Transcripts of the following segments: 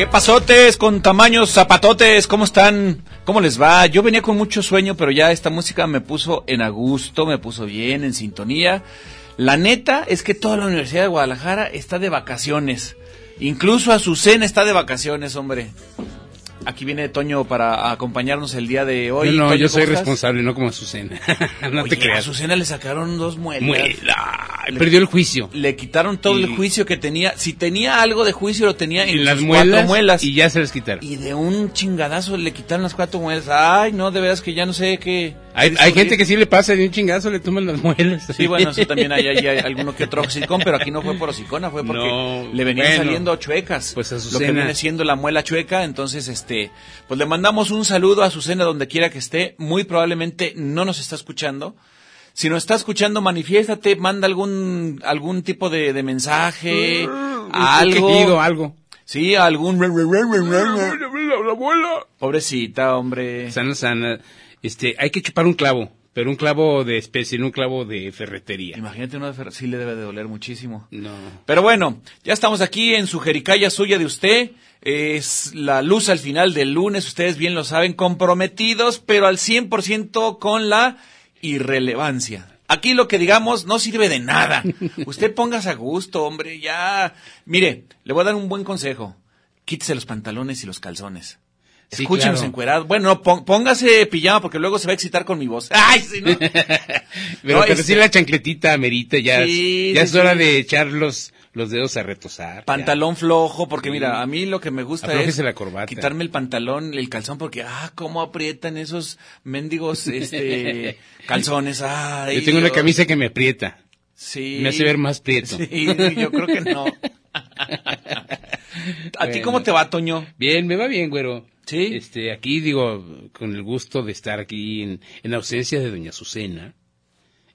¿Qué pasotes con tamaños zapatotes? ¿Cómo están? ¿Cómo les va? Yo venía con mucho sueño, pero ya esta música me puso en a gusto, me puso bien, en sintonía. La neta es que toda la Universidad de Guadalajara está de vacaciones. Incluso Azucena está de vacaciones, hombre. Aquí viene Toño para acompañarnos el día de hoy. No, no Toño, yo soy ¿cómo estás? responsable, no como Azucena. no Oye, te creas. A Azucena le sacaron dos muelas. Muela. Le- Perdió el juicio. Le quitaron todo Y- el juicio que tenía. Si tenía algo de juicio, lo tenía en, En las muelas, muelas. y ya se las quitaron. Y de un chingadazo le quitaron las cuatro muelas. Ay, no, de veras que ya no sé qué. Hay, hay gente que sí le pasa de un chingazo, le toman las muelas. Sí, bueno, eso también hay, hay- hay alguno que otro hocicón, pero aquí no fue por hocicona, fue porque No, le venían bueno. saliendo chuecas. Pues lo que Azucena. viene siendo la muela chueca, entonces este, pues le mandamos un saludo a Azucena donde quiera que esté, muy probablemente no nos está escuchando. Si nos está escuchando, manifiéstate, manda algún algún tipo de, de mensaje, algo. Quejido, algo. Sí, algún pobrecita, hombre. Sana, sana. Este, hay que chupar un clavo, pero un clavo de especie, no un clavo de ferretería. Imagínate uno de fer- sí le debe de doler muchísimo. No. Pero bueno, ya estamos aquí en su jericaya suya de usted. Es la luz al final del lunes, ustedes bien lo saben, comprometidos, pero al 100% con la irrelevancia. Aquí lo que digamos no sirve de nada. Usted póngase a gusto, hombre, ya. Mire, le voy a dar un buen consejo. Quítese los pantalones y los calzones. Sí, Escúchenos claro. encuerados. Bueno, no, póngase pijama porque luego se va a excitar con mi voz. ¡Ay, sí, no! Pero, No, pero este- sí la chancletita amerita, ya, Sí, ya sí, es hora sí. de echar los, los dedos a retosar. Pantalón flojo, porque Sí. mira, a mí lo que me gusta Aflójese es la corbata. quitarme el pantalón, el calzón, porque, ah, cómo aprietan esos mendigos, este, calzones, ay. Yo tengo una camisa que me aprieta. Sí. me hace ver más prieto. Sí, yo creo que no. ¿A ti cómo te va, Toño? Bien, me va bien, güero. Sí. Este, aquí digo, con el gusto de estar aquí en, en ausencia de Doña Azucena.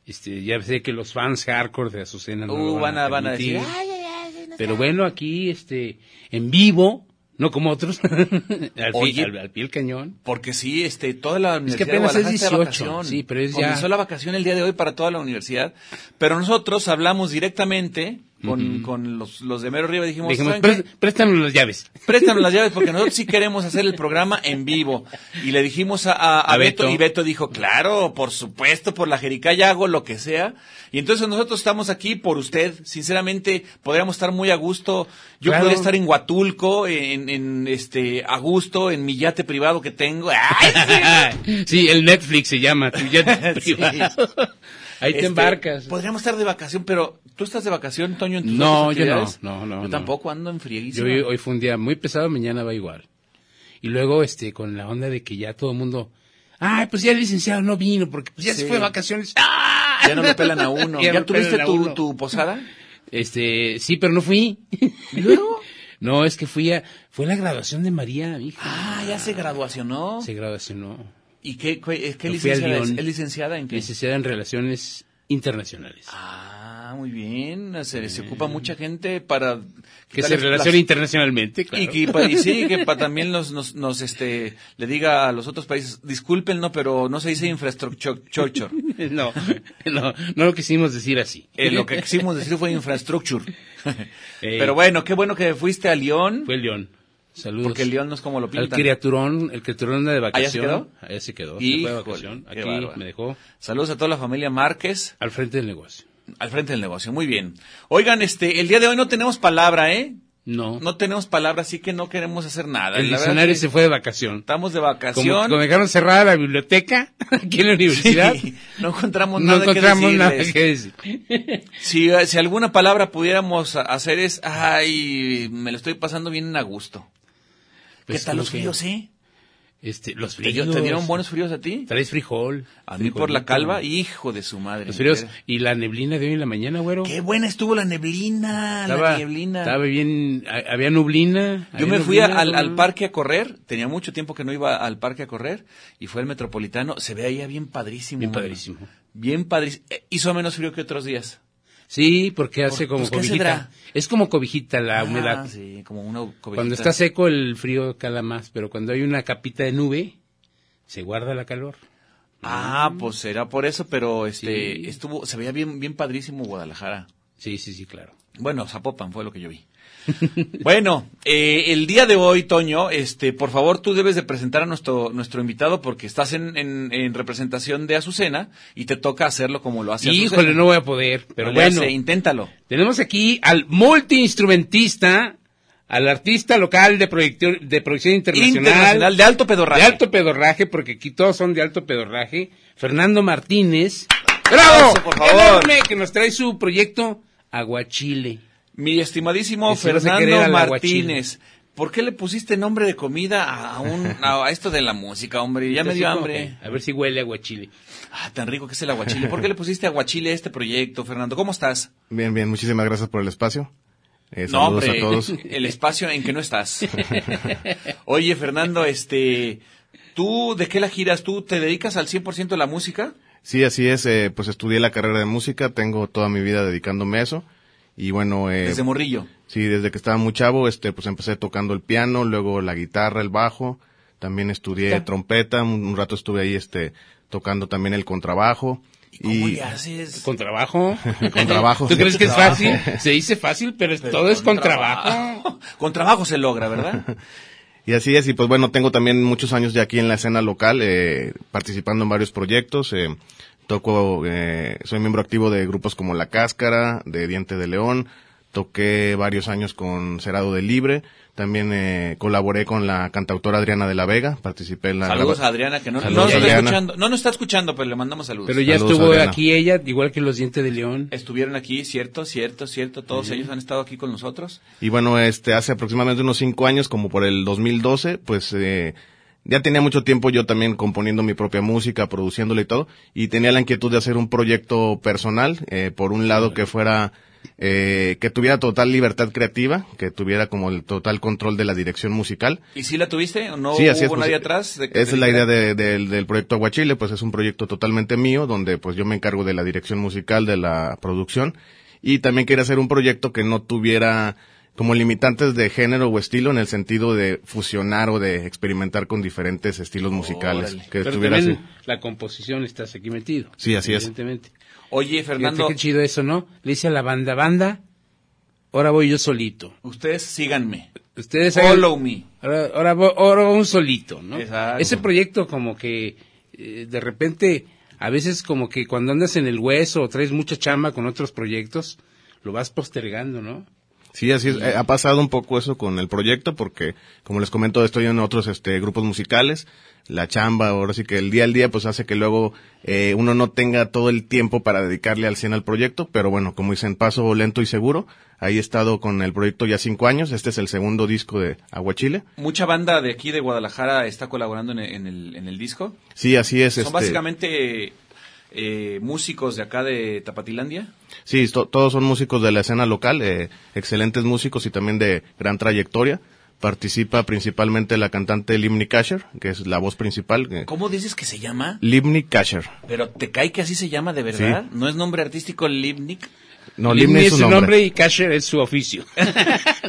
Este, ya sé que los fans hardcore de Azucena no Uh, lo van a, van a decir, ay, ay, ay, no Pero bueno, aquí, este, en vivo, no como otros, al, Oye. pie, al, al pie del cañón. Porque sí, este, toda la que universidad apenas de es está de 18, vacación. sí, pero es ya- Comenzó la vacación el día de hoy para toda la universidad, pero nosotros hablamos directamente con, con los, los de Mero Arriba dijimos, Dijimos, ¿saben qué? "Pré- préstanos las llaves. Préstanos las llaves porque nosotros sí queremos hacer el programa en vivo. Y le dijimos a, a- a A Beto, Beto. y Beto dijo, claro, por supuesto, por la Jericaya hago lo que sea. Y entonces nosotros estamos aquí por usted. Sinceramente, podríamos estar muy a gusto. Yo Claro. podría estar en Huatulco, en, en este, a gusto, en mi yate privado que tengo. ¡Ay, sí! sí, el Netflix se llama, tu Sí. Ahí te Este, embarcas. Podríamos estar de vacación, pero ¿tú estás de vacación, Toño, en tus No, yo no, no, no, Yo no. tampoco ando en Yo frieguísimo. hoy, hoy fue un día muy pesado, mañana va igual. Y luego, este, con la onda de que ya todo el mundo, ay, pues ya el licenciado no vino porque pues ya Sí. se fue de vacaciones. ¡Ah! Ya no me pelan a uno. Ya ¿Ya, tuviste tu, tu posada? Este, sí, pero no fui. ¿Y luego? No, es que fui a, fue la graduación de María, mi hija. Ah, ya se graduacionó. Se graduacionó. ¿Y qué, fui a licenciada es? Lyon. ¿Es licenciada en qué? Licenciada en Relaciones Internacionales. Ah, muy bien. Se, se ocupa mucha gente para... que se las- internacionalmente, claro. Y que y sí, que pa- también nos, nos, nos, este, le diga a los otros países, disculpen, no, pero no se dice infrastructure. no, no, no lo quisimos decir así. Eh, lo que quisimos decir fue infrastructure. Ey. Pero bueno, qué bueno que fuiste a Lyon, Fue León. Saludos. porque Lyon no es como lo pintan. criaturón, el criaturón de vacación. se quedó? Allá se quedó. se Híjole, fue de vacación. Aquí bárbaro. me dejó Saludos a toda la familia Márquez, al frente del negocio. al frente del negocio. Muy bien. Oigan, este, el día de hoy no tenemos palabra, ¿eh? No. No tenemos palabra, así que no queremos hacer nada. el La diccionario que se fue de vacación. Estamos de Como, vacación. como dejaron cerrada la biblioteca aquí en la universidad, Sí, no encontramos no nada encontramos que nada que decir. Si, si alguna palabra pudiéramos hacer es, ay, me lo estoy pasando bien a gusto. Pues ¿Qué tal los que, fríos, eh? Este, los ¿Te, fríos. te dieron buenos fríos a ti? Traes frijol. A mí por la calva, hijo de su madre. Los fríos. Y la neblina de hoy en la mañana, güero. Qué buena estuvo la neblina, Estaba, la neblina. estaba bien, había nublina. Yo había me fui nublina, al, al parque a correr, tenía mucho tiempo que no iba al parque a correr, y fue el metropolitano, se veía bien padrísimo. Bien padrísimo. Bien padrísimo. Eh, Hizo menos frío que otros días. Sí, porque hace como pues, ¿qué cobijita. Es como cobijita la Ah, humedad. Sí, como una cobijita. Cuando está seco el frío cala más, pero cuando hay una capita de nube, se guarda la calor. Ah, pues será por eso, pero este, Sí. estuvo, se veía bien, bien padrísimo Guadalajara. Sí, sí, sí, claro. Bueno, Zapopan fue lo que yo vi. bueno, eh, el día de hoy, Toño, este, por favor, tú debes de presentar a nuestro, nuestro invitado porque estás en, en, en representación de Azucena y te toca hacerlo como lo hace Híjole, Azucena. no voy a poder, pero No bueno. hace, inténtalo. Tenemos aquí al multiinstrumentista, al artista local de, proyecto- de producción internacional. Internacional, de alto pedorraje. De alto pedorraje, porque aquí todos son de alto pedorraje. Fernando Martínez. ¡Bravo! Aplauso, por favor. Enorme, que nos trae su proyecto Aguachile. Mi estimadísimo Fernando Martínez. ¿Por qué le pusiste nombre de comida a, un, a esto de la música, hombre? Ya me Así dio hambre. A ver si huele a aguachile. Ah, tan rico que es el aguachile. ¿Por qué le pusiste aguachile a este proyecto, Fernando? ¿Cómo estás? Bien, bien, muchísimas gracias por el espacio. Eh, No, saludos hombre, a todos. el espacio en que no estás. Oye, Fernando, este, ¿tú de qué la giras? ¿Tú te dedicas al 100% a la música? Sí, así es, eh, pues estudié la carrera de música, tengo toda mi vida dedicándome a eso. Y bueno, eh, Desde morrillo. sí, desde que estaba muy chavo, este, pues empecé tocando el piano, luego la guitarra, el bajo, también estudié trompeta, un, un rato estuve ahí, este, tocando también el contrabajo. ¿Y cómo le haces? Con trabajo. Con trabajo, ¿Tú sí. crees que es fácil? Se dice fácil, pero, todo es con trabajo. Con trabajo se logra, ¿verdad? Y así es, y pues bueno, tengo también muchos años ya aquí en la escena local, eh, participando en varios proyectos. Eh, toco, eh, soy miembro activo de grupos como La Cáscara, de Diente de León. Toqué varios años con Cerado de Libre. También eh, colaboré con la cantautora Adriana de la Vega. Participé en la Saludos a Adriana, que no, nos está escuchando. No nos está escuchando, pero le mandamos saludos. Pero ya Saludos, estuvo Adriana. aquí ella, igual que los dientes de león. Estuvieron aquí, cierto, cierto, cierto. Todos ellos han estado aquí con nosotros. Y bueno, este, hace aproximadamente unos cinco años, como por el 2012, pues, eh, ya tenía mucho tiempo yo también componiendo mi propia música, produciéndola y todo, y tenía la inquietud de hacer un proyecto personal, eh, por un lado que fuera, eh, que tuviera total libertad creativa, que tuviera como el total control de la dirección musical. ¿Y si la tuviste? ¿O no Sí, así es, hubo pues, nadie atrás? de que Esa es la idea de- del- del proyecto Aguachile, pues es un proyecto totalmente mío, donde pues yo me encargo de la dirección musical, de la producción, y también quería hacer un proyecto que no tuviera como limitantes de género o estilo en el sentido de fusionar o de experimentar con diferentes estilos musicales. Órale. Que Pero estuviera así. la composición estás aquí metido. Sí, así es. Evidentemente. Oye, Fíjate Fernando, qué chido eso, ¿no? Le dice a la banda, banda, ahora voy yo solito. ustedes síganme. Ustedes hagan- Follow me. Ahora, ahora, voy- ahora voy un solito, ¿no? Exacto. Ese proyecto como que eh, de repente, a veces como que cuando andas en el hueso o traes mucha chamba con otros proyectos, lo vas postergando, ¿no? Sí, así es. Eh, Ha pasado un poco eso con el proyecto porque, como les comento, estoy en otros este, grupos musicales. La chamba, ahora sí que el día al día, pues hace que luego eh, uno no tenga todo el tiempo para dedicarle al 100 al proyecto. Pero bueno, como dicen, paso lento y seguro. Ahí he estado con el proyecto ya cinco años. Este es el segundo disco de Aguachile. Mucha banda de aquí de Guadalajara está colaborando en el, en el, en el disco. Sí, así es. Son este, básicamente eh, músicos de acá de Tapatilandia. Sí, to- todos son músicos de la escena local, eh, excelentes músicos y también de gran trayectoria. Participa principalmente la cantante Limni Kasher, que es la voz principal. eh, ¿Cómo dices que se llama? Limni Kasher. Pero te cae que así se llama de verdad. Sí. ¿No es nombre artístico Lipnik? No, Limni es su nombre. y Kasher es su oficio.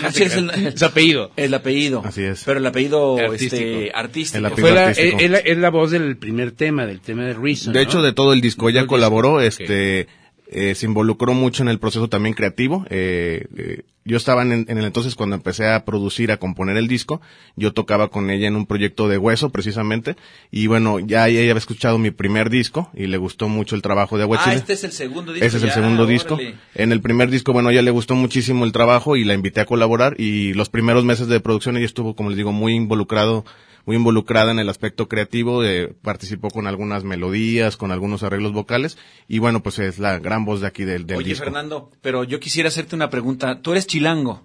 Así es el, su apellido. el apellido. Así es. Pero el apellido Artístico. este, artístico. El apellido Fue la, artístico. es, es la, es la voz del primer tema, del tema de Reason. De ¿no? hecho, de todo el disco, ella colaboró, disco, este, eh, se involucró mucho en el proceso también creativo. Eh, eh, yo estaba en, en el entonces cuando empecé a producir, a componer el disco, yo tocaba con ella en un proyecto de hueso precisamente, y bueno, ya ella había escuchado mi primer disco y le gustó mucho el trabajo de Ah, Aguachile. este es el segundo disco. Ese es el ya, segundo disco. En el primer disco, bueno, a ella le gustó muchísimo el trabajo y la invité a colaborar y los primeros meses de producción ella estuvo, como les digo, muy involucrado, muy involucrada en el aspecto creativo, eh, participó con algunas melodías, con algunos arreglos vocales y bueno, pues es la gran voz de aquí del, del Oye, disco. Fernando, pero yo quisiera hacerte una pregunta. Tú eres chilango.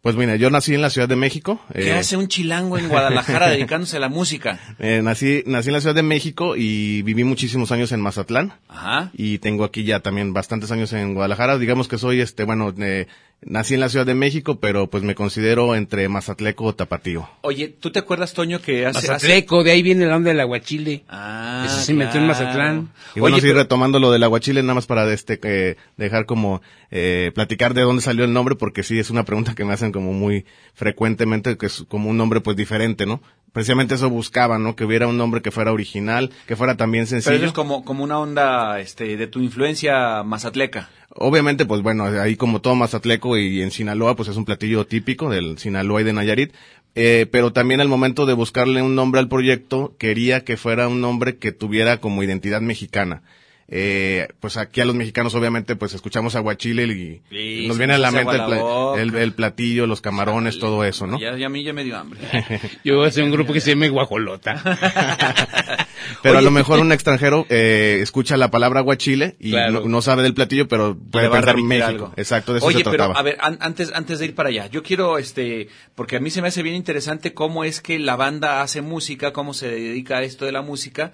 Pues mira, yo nací en la Ciudad de México. ¿Qué eh, hace un chilango en Guadalajara dedicándose a la música? eh, nací, nací en la Ciudad de México y viví muchísimos años en Mazatlán. Ajá. y tengo aquí ya también bastantes años en Guadalajara. Digamos que soy, este, bueno, eh, nací en la Ciudad de México, pero pues me considero entre Mazatleco o Tapatío. Oye, ¿tú te acuerdas, Toño, que hace... hace- Mazatleco, de ahí viene la onda del aguachile. Ah, Eso se metió en claro. Mazatlán. Y bueno, Oye, sí, pero- retomando lo del aguachile, nada más para este, eh, dejar como, eh, platicar de dónde salió el nombre, porque sí, es una pregunta que me hacen como muy frecuentemente, que es como un nombre pues diferente, ¿no? Precisamente eso buscaba, ¿no? Que hubiera un nombre que fuera original, que fuera también Pero sencillo. eso es como, como una onda este, de tu influencia mazatleca. Obviamente, pues bueno, ahí como todo Mazatleco y en Sinaloa, pues es un platillo típico del Sinaloa y de Nayarit. Eh, pero también al momento de buscarle un nombre al proyecto, quería que fuera un nombre que tuviera como identidad mexicana. Eh, pues aquí a los mexicanos obviamente pues escuchamos aguachile y, Sí, nos viene a la mente el, la platillo, los camarones, todo eso, ¿no? Ya, ya a mí ya me dio hambre. Yo voy a hacer un grupo que se llame Guajolota. Pero a lo mejor un extranjero eh, escucha la palabra aguachile y Claro. no, no sabe del platillo, pero puede pensar México. algo. Exacto, de eso Oye, se pero a ver, an- antes, antes de ir para allá, yo quiero, este, porque a mí se me hace bien interesante cómo es que la banda hace música, cómo se dedica a esto de la música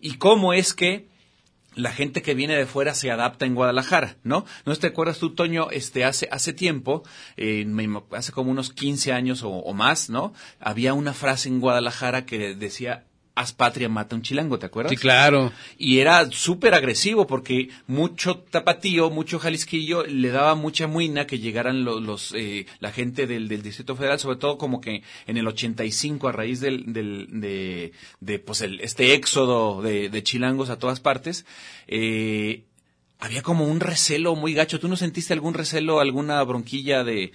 y cómo es que la gente que viene de fuera se adapta en Guadalajara, ¿no? ¿No te acuerdas tú, Toño? Este, hace, hace tiempo, eh, hace como unos 15 años o, o más, ¿no? Había una frase en Guadalajara que decía, haz patria, mata un chilango, ¿te acuerdas? Sí, claro. y era súper agresivo porque mucho tapatío, mucho jalisquillo le daba mucha muina que llegaran los, los eh, la gente del, del Distrito Federal, sobre todo como que en el 85 a raíz del, del de, de pues el, este éxodo de, de chilangos a todas partes, eh, había como un recelo muy gacho. ¿Tú no sentiste algún recelo, alguna bronquilla de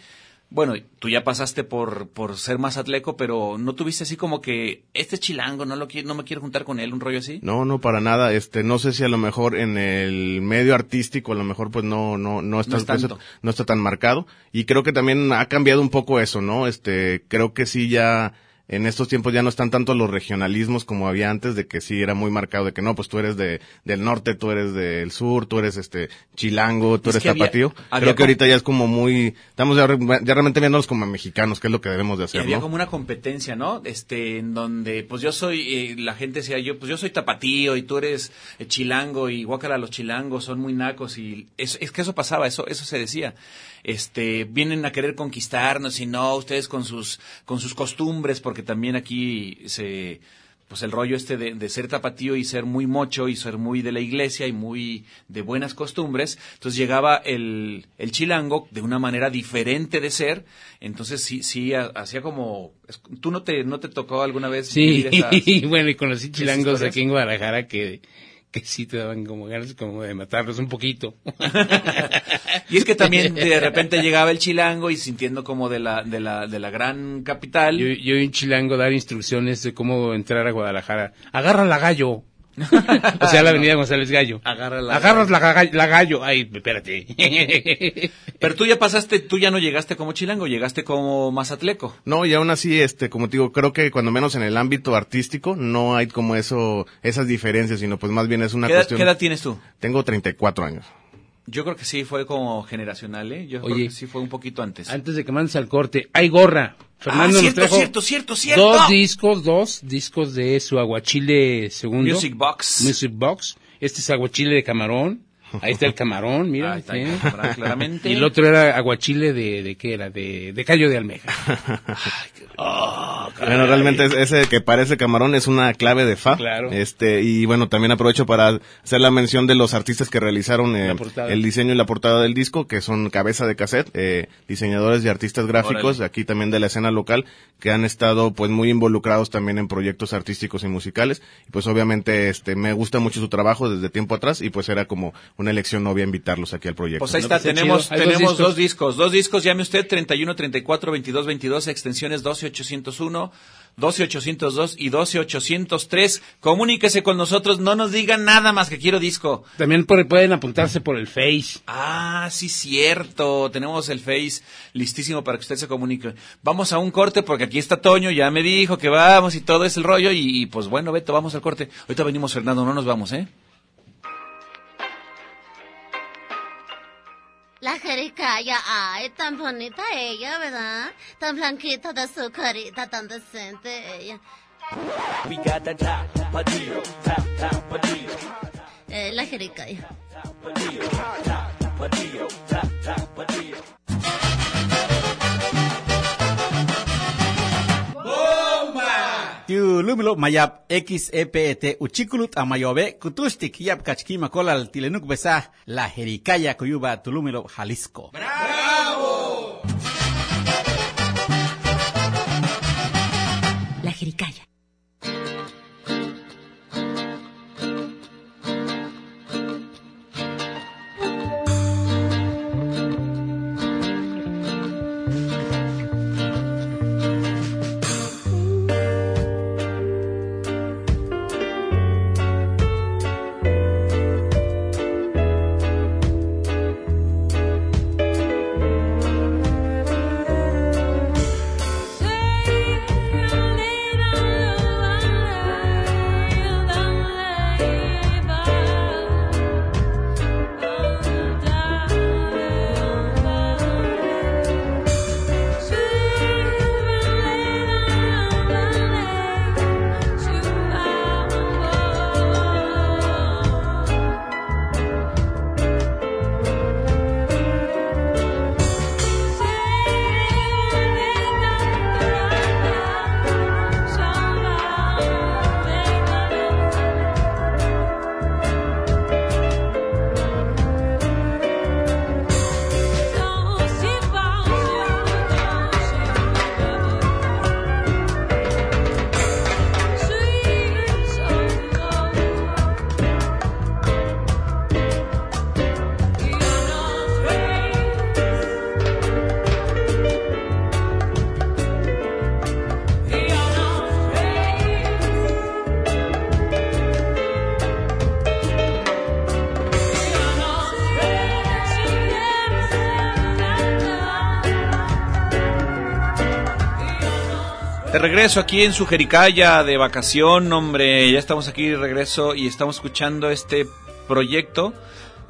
bueno, tú ya pasaste por, por ser más atleco, pero ¿no tuviste así como que este es chilango, no lo quiero, no me quiero juntar con él, un rollo así? No, no, para nada. Este, no sé si a lo mejor en el medio artístico, a lo mejor pues no, no, no está, No es tanto. no está tan marcado. Y creo que también ha cambiado un poco eso, ¿no? Este, creo que sí ya, en estos tiempos ya no están tanto los regionalismos como había antes, de que sí era muy marcado, de que no, pues tú eres de, del norte, tú eres del sur, tú eres este, chilango, tú Es eres había- tapatío. había creo que ahorita ya es como muy, estamos ya, ya realmente viéndonos como mexicanos, que es lo que debemos de Y hacer, había ¿no? como una competencia, ¿no? Este, en donde, pues yo soy, eh, la gente decía yo, pues yo soy tapatío y tú eres eh, chilango y guácala los chilangos son muy nacos y es, es que eso pasaba, eso, eso se decía. Este, vienen a querer conquistarnos y no, ustedes con sus, con sus costumbres, porque también aquí se, pues el rollo este de, de ser tapatío y ser muy mocho y ser muy de la iglesia y muy de buenas costumbres, entonces llegaba el, el chilango de una manera diferente de ser, entonces sí, sí, ha- hacía como, ¿tú no te, no te tocó alguna vez Sí, esas- bueno, y conocí chilangos aquí en Guadalajara que, que sí te daban como ganas como de matarlos un poquito. Y es que también de repente llegaba el chilango y sintiendo como de la, de la, de la gran capital. Yo, yo un chilango dar instrucciones de cómo entrar a Guadalajara. Agarra la gallo. o sea, la avenida González Gallo. Agarra la- Agarras la, ga- la gallo. Ay, espérate. Pero tú ya pasaste, tú ya no llegaste como chilango, llegaste como mazatleco. No, y aún así, este, como te digo, creo que cuando menos en el ámbito artístico no hay como eso, esas diferencias, sino pues más bien es una ¿Qué edad, cuestión. qué edad tienes tú? Tengo 34 años. Yo creo que sí fue como generacional, ¿eh? Yo creo Oye. que sí fue un poquito antes. Antes de que mandes al corte, hay gorra. Fernando ah, nos cierto, trajo cierto, cierto, cierto. dos discos, dos discos de su aguachile segundo. Music Box. Music Box. Este es aguachile de camarón. Ahí está el camarón, mira. Ahí está, sí. claramente. Y el otro era aguachile de, de qué era, de, de callo de almeja. Bueno, realmente es- ese que parece camarón es una clave de fa. Claro. Este, y bueno, también aprovecho para hacer la mención de los artistas que realizaron eh, el diseño y la portada del disco, que son Cabeza de Cassette, eh, diseñadores y artistas gráficos, Órale. aquí también de la escena local, que han estado pues muy involucrados también en proyectos artísticos y musicales. Y pues obviamente este, me gusta mucho su trabajo desde tiempo atrás y pues era como una elección obvia invitarlos aquí al proyecto. Pues ahí No, está, pues, tenemos, tenemos discos. dos discos. Dos discos, llame usted 31 34 22 22, extensiones 12801, 12802 y 12803. Comuníquese con nosotros, no nos digan nada más que quiero disco. También por- pueden apuntarse por el Face. Ah, sí, cierto. Tenemos el Face listísimo para que usted se comunique. Vamos a un corte porque aquí está Toño, ya me dijo que vamos y todo es el rollo. Y, y, pues bueno, Beto, vamos al corte. Ahorita venimos, Fernando, no nos vamos, ¿eh? La jericaya, ay, tan bonita ella, ¿verdad? Tan blanquita de su carita, tan decente ella. Eh, la jericaya. Lumilo mayap XEPET uchikulut amayobe kutustik yap kachkima kolal tilenuk besa la jericaya kuyuba tulumilo Jalisco. La jericaya. Regreso aquí en su Jericaya de vacación, hombre, ya estamos aquí de regreso y estamos escuchando este proyecto,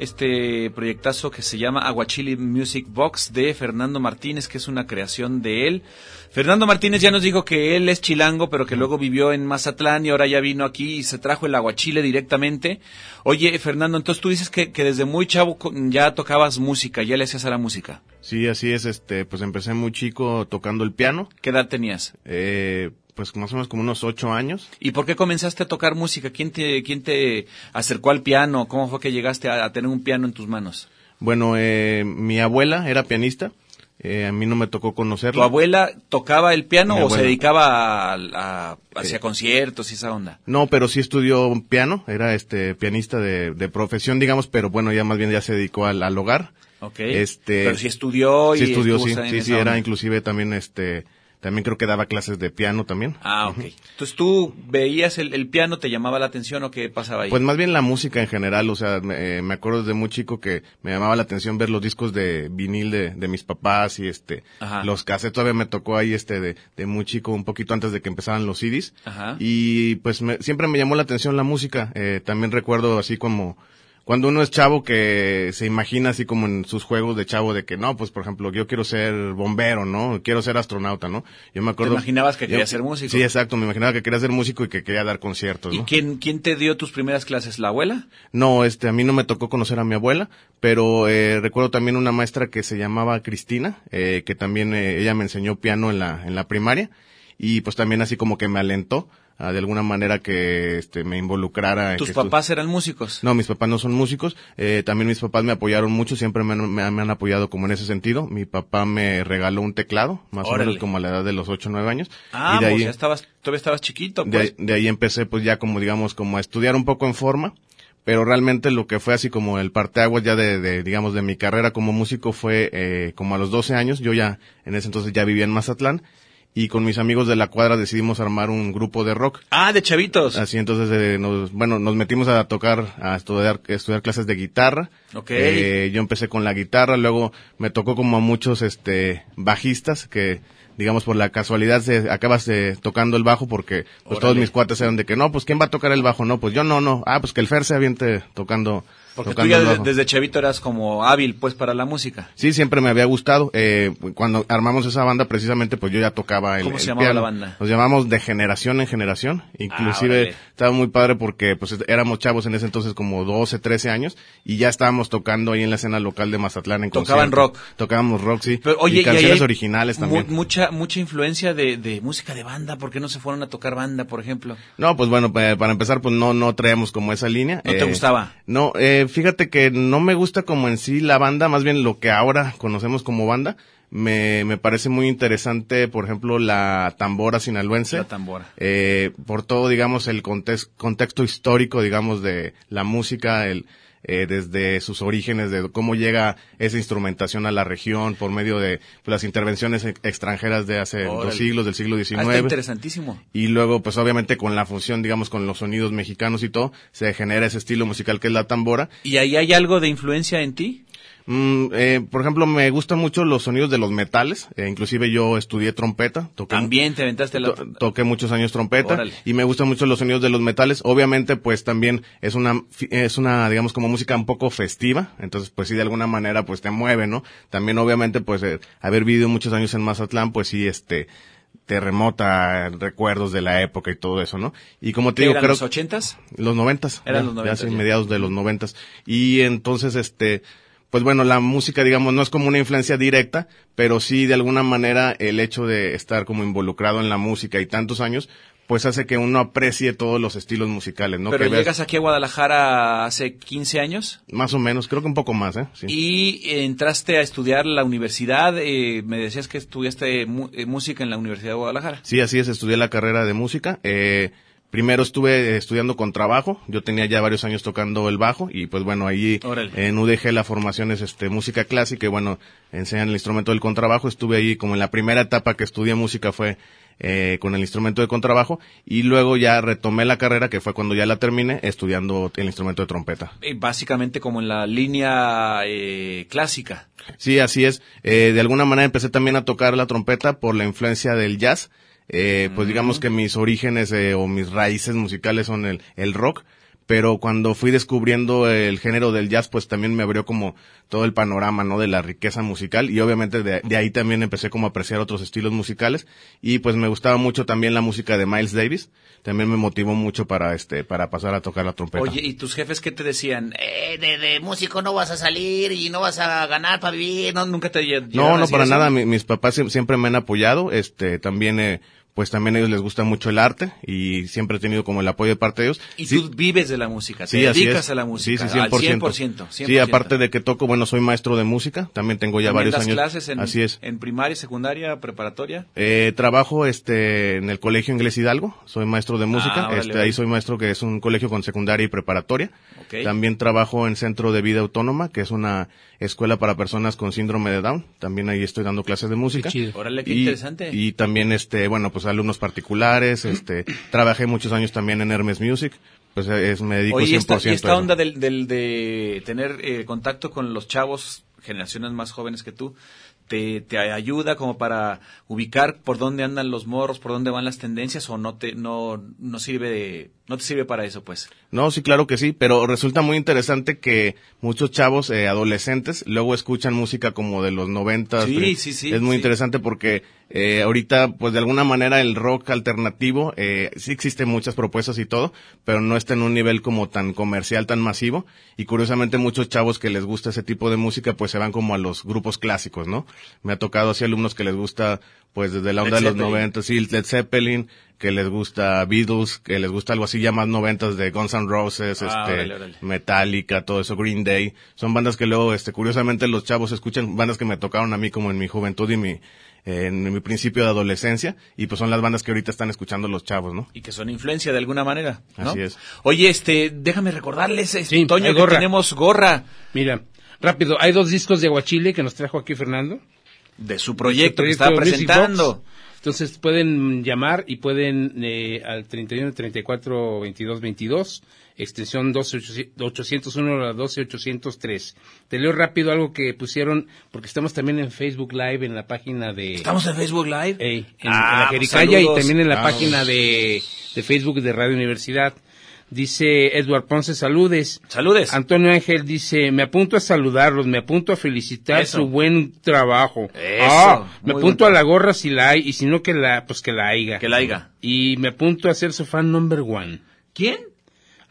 este proyectazo que se llama Aguachili Music Box de Fernando Martínez, que es una creación de él. Fernando Martínez ya nos dijo que él es chilango, pero que luego vivió en Mazatlán y ahora ya vino aquí y se trajo el aguachile directamente. Oye, Fernando, entonces tú dices que, que desde muy chavo ya tocabas música, ya le hacías a la música. Sí, así es, este, pues empecé muy chico tocando el piano, ¿Qué edad tenías? eh, pues más o menos como unos ocho años. ¿Y por qué comenzaste a tocar música? ¿Quién te, quién te acercó al piano? ¿Cómo fue que llegaste a, a tener un piano en tus manos? Bueno, eh, mi abuela era pianista, eh, a mí no me tocó ¿Tu conocerla. abuela tocaba el piano Mi o se dedicaba a, a- hacia Eh. conciertos y esa onda? No, pero sí estudió piano, era este pianista de, de profesión, digamos, pero bueno, ya más bien ya se dedicó al, al hogar. Ok. Este, Pero sí estudió y sí estudió, sí, sí, sí, era inclusive también este también creo que daba clases de piano también. Ah, ok. Entonces tú veías el, el piano, te llamaba la atención o qué pasaba ahí. Pues más bien la música en general, o sea, me, eh, me acuerdo desde muy chico que me llamaba la atención ver los discos de vinil de, de mis papás y este, Ajá. los cassettes todavía me tocó ahí este de, de muy chico, un poquito antes de que empezaran los CDs. Ajá. Y pues me- siempre me llamó la atención la música, eh, también recuerdo así como, cuando uno es chavo que se imagina así como en sus juegos de chavo de que no, pues por ejemplo, yo quiero ser bombero, ¿no? Quiero ser astronauta, ¿no? Yo me acuerdo. imaginabas que querías ser músico? Sí, exacto, me imaginaba que quería ser músico y que quería dar conciertos, ¿Y ¿no? quién, quién te dio tus primeras clases? ¿La abuela? No, este, a mí no me tocó conocer a mi abuela, pero eh, recuerdo también una maestra que se llamaba Cristina, eh, que también eh, ella me enseñó piano en la, en la primaria y pues también así como que me alentó de alguna manera que este, me involucrara. ¿Tus papás eran músicos? No, mis papás no son músicos, eh, también mis papás me apoyaron mucho, siempre me, han- me han- me han apoyado como en ese sentido. Mi papá me regaló un teclado, más o menos como a la edad de los 8 o 9 años. Ah, y de pues ahí, ya estabas, todavía estabas chiquito, de, pues. ahí- de ahí empecé pues ya como digamos como a estudiar un poco en forma, pero realmente lo que fue así como el parteaguas ya de, de, digamos de mi carrera como músico fue eh, como a los 12 años, yo ya en ese entonces ya vivía en Mazatlán y con mis amigos de la cuadra decidimos armar un grupo de rock. Ah, de chavitos. Así entonces, eh, nos, bueno, nos metimos a tocar, a estudiar, estudiar clases de guitarra. Ok. Eh, yo empecé con la guitarra, luego me tocó como a muchos, este, bajistas que, digamos, por la casualidad se acabas eh, tocando el bajo porque, pues todos mis cuates eran de que, no, pues ¿quién va a tocar el bajo? No, pues yo no, no. Ah, pues que el Fer se aviente tocando, Porque tú ya el de- bajo. desde chavito eras como hábil, pues, para la música. Sí, siempre me había gustado. Eh, cuando armamos esa banda, precisamente, pues yo ya tocaba el ¿Cómo se el llamaba piano. la banda? Nos llamamos de generación en generación. Inclusive órale. estaba muy padre porque pues éramos chavos en ese entonces como 12, 13 años y ya estábamos tocando ahí en la escena local de Mazatlán en Tocaban rock. Tocábamos rock, sí. Pero, oye, y canciones originales mu- también. mucha, mucha influencia de, de música de banda. ¿Por qué no se fueron a tocar banda, por ejemplo? No, pues bueno, pa- para empezar, pues no, no traíamos como esa línea. ¿No te gustaba? No, eh, fíjate que no me gusta como en sí la banda, más bien lo que ahora conocemos como banda. Me, me parece muy interesante, por ejemplo, la tambora sinaloense. La tambora. Eh, por todo, digamos, el context- contexto histórico, digamos, de la música, el, eh, desde sus orígenes, de cómo llega esa instrumentación a la región por medio de las intervenciones ex- extranjeras de hace Órale. dos siglos, del siglo XIX. Ah, está interesantísimo. Y luego, pues obviamente con la función, digamos, con los sonidos mexicanos y todo, se genera ese estilo musical que es la tambora. ¿Y ahí hay algo de influencia en ti? Mm, eh, por ejemplo, me gustan mucho los sonidos de los metales. eh, inclusive yo estudié trompeta. Toqué, También te aventaste la... to- toqué muchos años trompeta. Órale. Y me gustan mucho los sonidos de los metales. Obviamente, pues también es una, es una, digamos, como música un poco festiva. Entonces, pues sí, de alguna manera, pues te mueve, ¿no? También, obviamente, pues eh, haber vivido muchos años en Mazatlán, pues sí, este, te remota recuerdos de la época y todo eso, ¿no? Y como te ¿Qué digo, eran creo los ochentas? los noventas. Eran ya- los noventas, Ya, sí, mediados de los noventas. Y entonces, este, pues bueno, la música, digamos, no es como una influencia directa, pero sí de alguna manera el hecho de estar como involucrado en la música y tantos años, pues hace que uno aprecie todos los estilos musicales, ¿no? Pero Que llegas aquí a Guadalajara hace 15 años Más o menos, creo que un poco más, ¿eh? Sí. y entraste a estudiar la universidad. eh, me decías que estudiaste mu- eh, música en la Universidad de Guadalajara. Sí, así es, estudié la carrera de música. Eh, primero estuve estudiando con trabajo, yo tenía ya varios años tocando el bajo y pues bueno, ahí Órale. en UDG la formación es este, música clásica y bueno, enseñan el instrumento del contrabajo. Estuve ahí como en la primera etapa que estudié música fue eh, con el instrumento de contrabajo y luego ya retomé la carrera que fue cuando ya la terminé estudiando el instrumento de trompeta. Eh, básicamente como en la línea eh, clásica. Sí, así es. Eh, de alguna manera empecé también a tocar la trompeta por la influencia del jazz. Eh, pues digamos que mis orígenes eh, o mis raíces musicales son el, el rock, pero cuando fui descubriendo el género del jazz, pues también me abrió como todo el panorama, ¿no? De la riqueza musical y obviamente de, de ahí también empecé como a apreciar otros estilos musicales y pues me gustaba mucho también la música de Miles Davis. También me motivó mucho para este, para pasar a tocar la trompeta. Oye, ¿y tus jefes qué te decían? Eh, de, de músico no vas a salir y no vas a ganar para vivir. no, nunca te No, no, para eso? nada. Mi- mis papás siem- siempre me han apoyado. Este, también, eh, pues también a ellos les gusta mucho el arte y siempre he tenido como el apoyo de parte de ellos. Y Sí, tú vives de la música, te Sí, así dedicas es. a la música. Sí, sí, al 100%. 100%. Sí, aparte de que toco, bueno, soy maestro de música, también tengo ya ¿También varios das años. clases en, Así es. en primaria, secundaria, preparatoria? Eh, trabajo este en el Colegio Inglés Hidalgo, soy maestro de música, Ah, órale, este ahí soy maestro que es un colegio con secundaria y preparatoria. Ok. También trabajo en Centro de Vida Autónoma, que es una escuela para personas con síndrome de Down. También ahí estoy dando clases de música. Qué chido. Órale, qué y, interesante. Y también este, bueno, pues alumnos particulares, este, trabajé muchos años también en Hermes Music, pues es, me dedico Oye, 100% esta, y esta onda del, del- de tener eh, contacto con los chavos, generaciones más jóvenes que tú, te, te ayuda como para ubicar por dónde andan los morros, por dónde van las tendencias o no te no no sirve de no te sirve para eso, pues. No, sí, claro que sí, pero resulta muy interesante que muchos chavos eh, adolescentes luego escuchan música como de los 90. Sí, sí, sí, Es muy sí. interesante porque eh, ahorita, pues de alguna manera el rock alternativo, eh, sí existen muchas propuestas y todo, pero no está en un nivel como tan comercial, tan masivo. Y curiosamente muchos chavos que les gusta ese tipo de música, pues se van como a los grupos clásicos, ¿no? Me ha tocado así alumnos que les gusta, pues desde la onda Led de los. 90, sí, Led Zeppelin, que les gusta Beatles, que les gusta algo así ya más noventas de Guns N' Roses, Ah, este, órale, órale. Metallica, todo eso, Green Day. Son bandas que luego, este, curiosamente los chavos escuchan bandas que me tocaron a mí como en mi juventud y mi, en mi principio de adolescencia, y pues son las bandas que ahorita están escuchando los chavos, ¿no? Y que son influencia de alguna manera, ¿no? Así es. Oye, este, déjame recordarles, este, Sí, Toño, que gorra. tenemos gorra Mira, rápido, hay dos discos de Aguachile que nos trajo aquí Fernando. De su proyecto, que Proyecto está Music presentando. Entonces pueden llamar y pueden eh, al 31 34 22 22, extensión 12 801 a la 12 803. Te leo rápido algo que pusieron, porque estamos también en Facebook Live en la página de... Estamos en Facebook Live. Ey, en, Ah, en la pues Jericaya y saludos. también en la página de, de Facebook de Radio Universidad. Dice Edward Ponce, saludes. Saludes. Antonio Ángel dice, me apunto a saludarlos, me apunto a felicitar Eso. su buen trabajo. Eso, Ah, me muy apunto a la gorra si la hay, y si no que la, pues que la haya. Que la haya. Y me apunto a ser su fan number one. ¿Quién?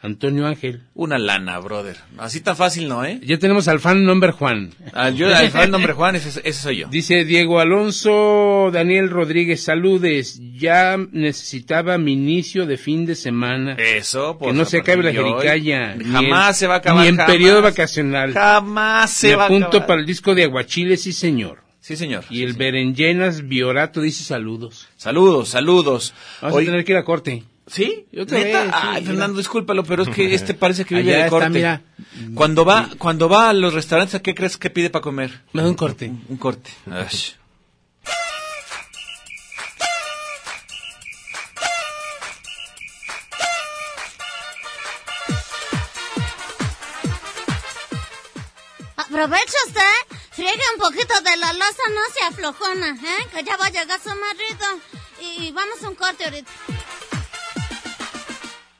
Antonio Ángel. Una lana, brother. Así tan fácil, ¿no, eh? Ya tenemos al fan number Juan. Ah, yo, al fan nombre Juan, ese, ese soy yo. Dice Diego Alonso, Daniel Rodríguez, saludes. Ya necesitaba mi inicio de fin de semana. Eso, pues. que no se acabe la jericaya. Jamás se va a acabar. Ni en jamás. periodo vacacional. Jamás se Me va a apunto acabar. para el disco de Aguachile, sí señor. Sí, señor. Y Sí, el sí. Berenjenas Biorato dice saludos. Saludos, saludos. Vamos a tener que ir a corte. ¿Sí? Otra ¿Neta? vez, sí, Ay, mira. Fernando, discúlpalo, pero es que este parece que vive Allá de está, corte. mira. Cuando va, cuando va a los restaurantes, ¿a qué crees que pide para comer? Me da un corte. Un corte. Ash. Aprovecha usted, friegue un poquito de la losa, no se aflojona, ¿eh? Que ya va a llegar su marido. Y, y vamos a un corte ahorita.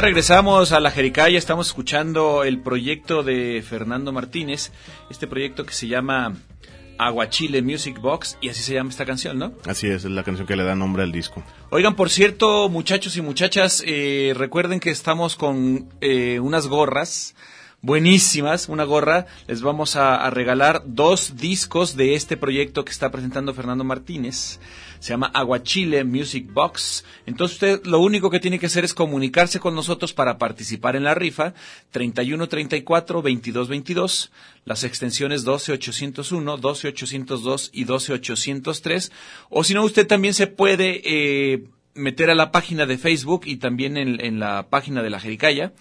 Regresamos a la Jericaya, estamos escuchando el proyecto de Fernando Martínez, este proyecto que se llama Aguachile Music Box, y así se llama esta canción, ¿no? Así es, es la canción que le da nombre al disco. Oigan, por cierto, muchachos y muchachas, eh, recuerden que estamos con eh, unas gorras buenísimas, una gorra. Les vamos a, regalar dos discos de este proyecto que está presentando Fernando Martínez. Se llama Aguachile Music Box. Entonces usted lo único que tiene que hacer es comunicarse con nosotros para participar en la rifa. 31 34 22 22. Las extensiones 12 801, 12 802 y 12 803. O si no, usted también se puede eh, meter a la página de Facebook y también en, en la página de la Jericaya.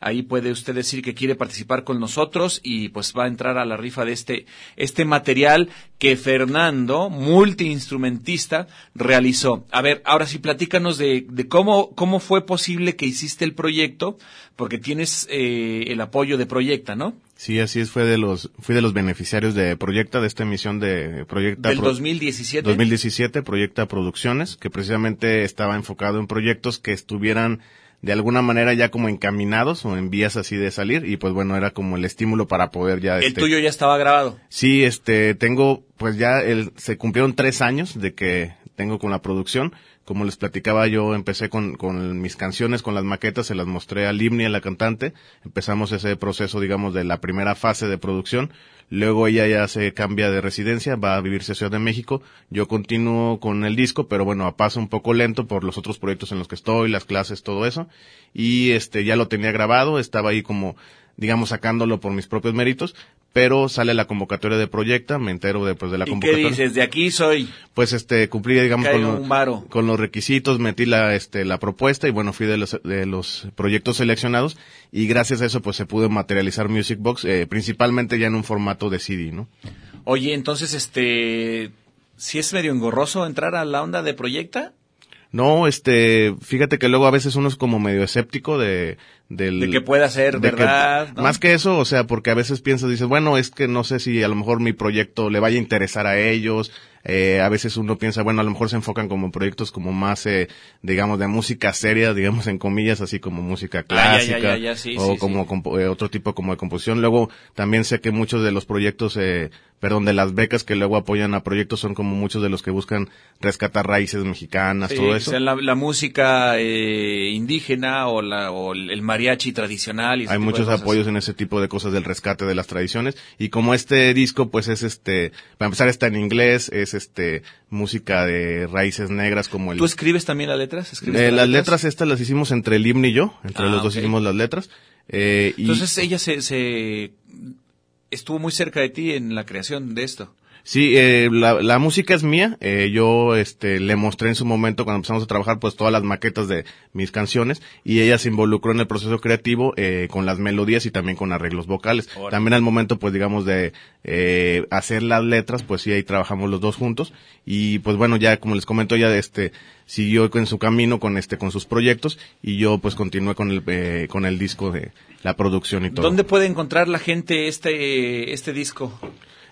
Ahí puede usted decir que quiere participar con nosotros y pues va a entrar a la rifa de este, este material que Fernando, multiinstrumentista, realizó. A ver, ahora sí, platícanos de, de cómo, cómo fue posible que hiciste el proyecto, porque tienes eh, el apoyo de Proyecta, ¿no? Sí, así es, fue de los, fui de los beneficiarios de Proyecta, de esta emisión de Proyecta. Del Pro- 2017. 2017, Proyecta Producciones, que precisamente estaba enfocado en proyectos que estuvieran de alguna manera ya como encaminados o en vías así de salir y pues bueno, era como el estímulo para poder ya... El este, tuyo ya estaba grabado. Sí, este, tengo, pues ya el, se cumplieron tres años de que tengo con la producción. Como les platicaba, yo empecé con, con mis canciones, con las maquetas, se las mostré a Limni, a la cantante. Empezamos ese proceso, digamos, de la primera fase de producción. Luego ella ya se cambia de residencia, va a vivirse a Ciudad de México. Yo continúo con el disco, pero bueno, a paso un poco lento por los otros proyectos en los que estoy, las clases, todo eso. Y este, ya lo tenía grabado, estaba ahí como, digamos, sacándolo por mis propios méritos, pero sale la convocatoria de Proyecta, me entero después de la ¿Y qué convocatoria. dices? De aquí soy. Pues este, cumplí, digamos, con, lo- con los requisitos, metí la, este, la propuesta y bueno, fui de los, de los proyectos seleccionados y gracias a eso pues se pudo materializar Music Box, eh, principalmente ya en un formato de CD, ¿no? Oye, entonces, este, si es medio engorroso entrar a la onda de Proyecta, No, este, fíjate que luego a veces uno es como medio escéptico de, del, de que pueda ser de que- verdad. ¿no? Más que eso, o sea, porque a veces piensas, dices, bueno, es que no sé si a lo mejor mi proyecto le vaya a interesar a ellos. Eh, a veces uno piensa, bueno, a lo mejor se enfocan como proyectos como más, eh, digamos, de música seria, digamos, en comillas, así como música Ah, ya, ya, clásica. ya, sí, o sí, como compo- eh, otro tipo como de composición. Luego, también sé que muchos de los proyectos, eh, perdón, de las becas que luego apoyan a proyectos son como muchos de los que buscan rescatar raíces mexicanas, Sí, todo eso. sea la, la música eh, indígena o, la, o el mariachi tradicional. Y Hay muchos apoyos en ese tipo de cosas del rescate de las tradiciones y como este disco pues es este para empezar está en inglés es este música de raíces negras como el ¿Tú escribes también las letras? ¿Escribes Eh, las letras estas las hicimos entre el himno y yo entre Ah, los dos hicimos las letras eh, y Entonces ella se, se estuvo muy cerca de ti en la creación de esto. Sí, eh, la, la música es mía. Eh, yo este, le mostré en su momento, cuando empezamos a trabajar, pues todas las maquetas de mis canciones y ella se involucró en el proceso creativo eh, con las melodías y también con arreglos vocales. También al momento, pues digamos, de eh, hacer las letras, pues sí, ahí trabajamos los dos juntos. Y pues bueno, ya como les comento, ella este, siguió en su camino con este con sus proyectos y yo pues continué con el, eh, con el disco de la producción y todo. ¿Dónde puede encontrar la gente este, este disco?